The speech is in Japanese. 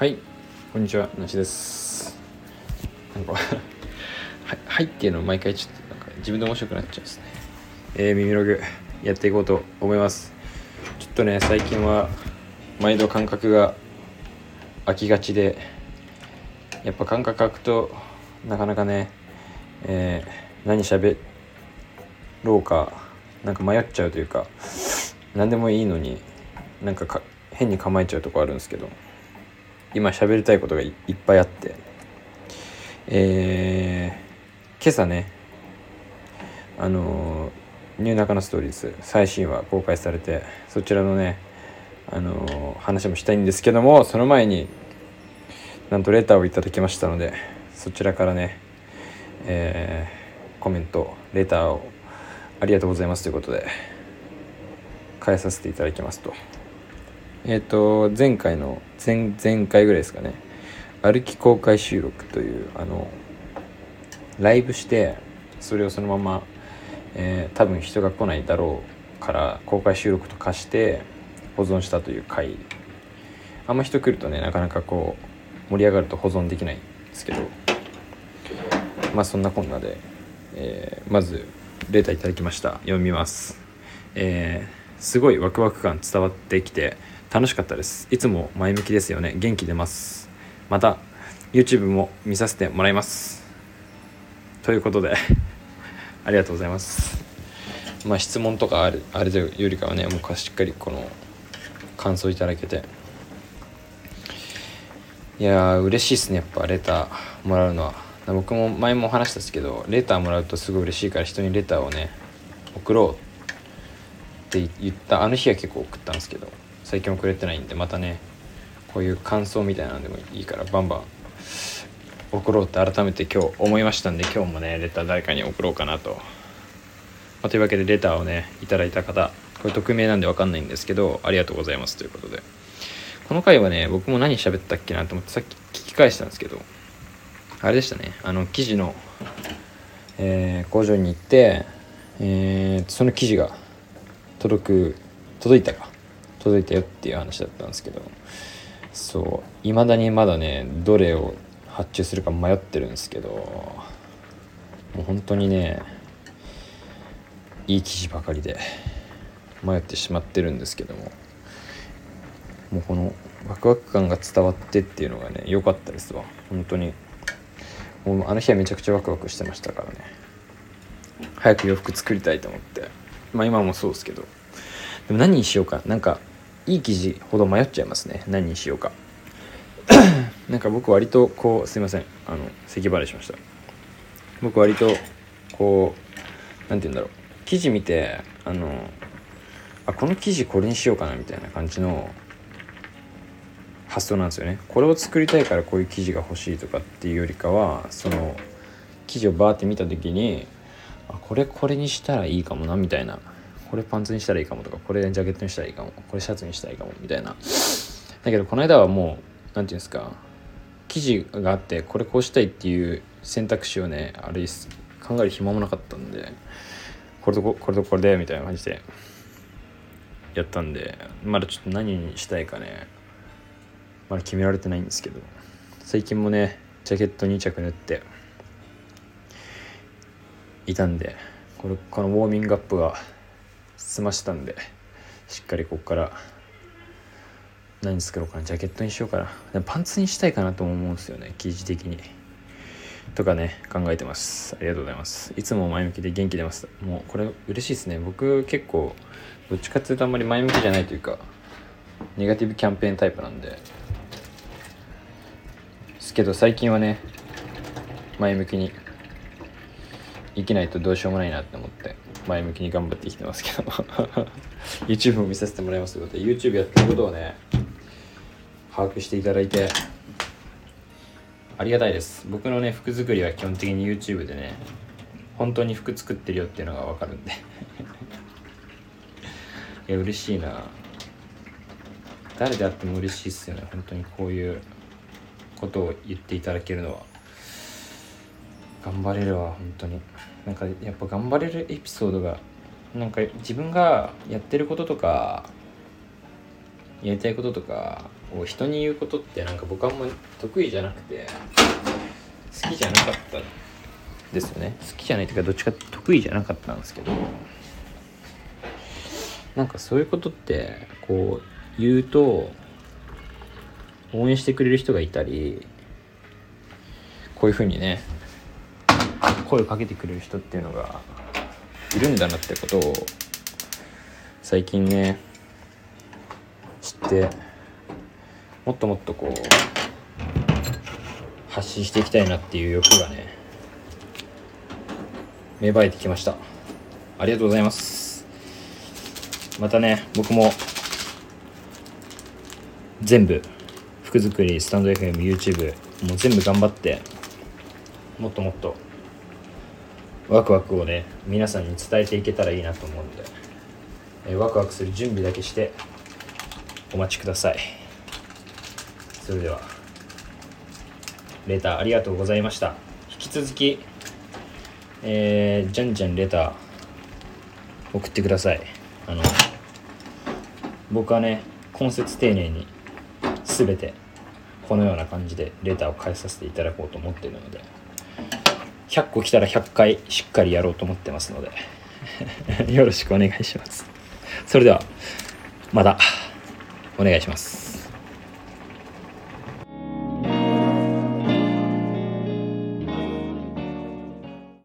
はいこんにちはなしです。なんか はいはいっていうの毎回ちょっとなんか自分で面白くなっちゃうんですね。えー、耳ログやっていこうと思います。ちょっとね最近は毎度感覚が空きがちでやっぱ感覚空くとなかなかね、えー、何喋ろうかなんか迷っちゃうというか何でもいいのになんかか変に構えちゃうとこあるんですけど。今喋りたいことがいっぱいあって。えー、今朝ねあのニューナカのストーリーズ最新話公開されてそちらのねあの話もしたいんですけどもその前になんとレターをいただきましたのでそちらからね、えー、コメントレターをありがとうございますということで返させていただきますと。えっ、ー、と前回の前前回ぐらいですかね。歩き公開収録というあのライブしてそれをそのまま、えー、多分人が来ないだろうから公開収録と化して保存したという回。あんま人来るとねなかなかこう盛り上がると保存できないんですけどまあそんなこんなで、えー、まずレターいただきました。読みます。えー、すごいワクワク感伝わってきて楽しかったです。いつも前向きですよね。元気出ます。また YouTube も見させてもらいます。ということで ありがとうございます。まあ質問とかあるあれよりかはねもうしっかりこの感想いただけて。いやー嬉しいっすね。やっぱレターもらうのは。僕も前も話したんですけどレターもらうとすごい嬉しいから人にレターをね送ろうって言ったあの日は結構送ったんですけど。最近もくれてないんでまたねこういう感想みたいなのでもいいからバンバン送ろうって改めて今日思いましたんで今日もねレター誰かに送ろうかなと、まあ、というわけでレターをねいただいた方これ匿名なんで分かんないんですけどありがとうございます。ということで。この回はね僕も何喋ったっけなと思ってさっき聞き返したんですけどあれでしたね。あの記事の、えー、工場に行って、えー、その記事が届く届いたか。届いたよっていう話だったんですけどそういまだにまだねどれを発注するか迷ってるんですけどもう本当にねいい記事ばかりで迷ってしまってるんですけどももうこのワクワク感が伝わってっていうのがね良かったですわ。本当に。もうあの日はめちゃくちゃワクワクしてましたからね。早く洋服作りたいと思って。まあ今もそうですけど。でも何にしようか。なんかいい記事ほど迷っちゃいますね。何にしようか。なんか僕割とこうすいません。あの咳払いしました。僕割とこう何て言うんだろう。記事見てあのあこの記事これにしようかなみたいな感じの発想なんですよね。これを作りたいからこういう記事が欲しいとかっていうよりかはその記事をバーって見た時にあこれこれにしたらいいかもなみたいな。これパンツにしたらいいかもとかこれジャケットにしたらいいかもこれシャツにしたらいいかもみたいな。だけどこの間はもう何て言うんですか記事があってこれこうしたいっていう選択肢をねあれ考える暇もなかったんでこれとこれとこれでみたいな感じでやったんでまだちょっと何にしたいかねまだ決められてないんですけど最近もねジャケット2着縫っていたんでこれこのウォーミングアップが済ましたんでしっかりここから何作ろうかなジャケットにしようかな。パンツにしたいかなとも思うんですよね生地的に。とかね考えてます。ありがとうございます。いつも前向きで元気出ます。もうこれ嬉しいですね。僕結構どっちかっていうとあんまり前向きじゃないというかネガティブキャンペーンタイプなんで。ですけど最近はね前向きに生きないとどうしようもないなって思って。前向きに頑張ってきてますけど。YouTube も見させてもらいますということで YouTube やってることをね把握していただいてありがたいです。僕のね服作りは基本的に YouTube でね本当に服作ってるよっていうのが分かるんで。いや嬉しいな。誰であっても嬉しいっすよね。本当にこういうことを言っていただけるのは。頑張れるわ本当に。なんかやっぱ頑張れるエピソードがなんか自分がやってることとかやりたいこととかを人に言うことってなんか僕あんま得意じゃなくて好きじゃなかったですよね。好きじゃないというかどっちか得意じゃなかったんですけど。なんかそういうことってこう言うと応援してくれる人がいたりこういうふうにね声をかけてくれる人っていうのがいるんだなってことを最近ね知ってもっともっとこう発信していきたいなっていう欲がね芽生えてきました。ありがとうございます。またね僕も全部服作りスタンド FMYouTube もう全部頑張ってもっともっとワクワクをね皆さんに伝えていけたらいいなと思うので、えー、ワクワクする準備だけしてお待ちください。それではレターありがとうございました。引き続きえー、じゃんじゃんレター送ってください。あの僕はね根節丁寧に全てこのような感じでレターを返させていただこうと思っているので100個来たら100回しっかりやろうと思ってますので。よろしくお願いします。それではまたお願いします。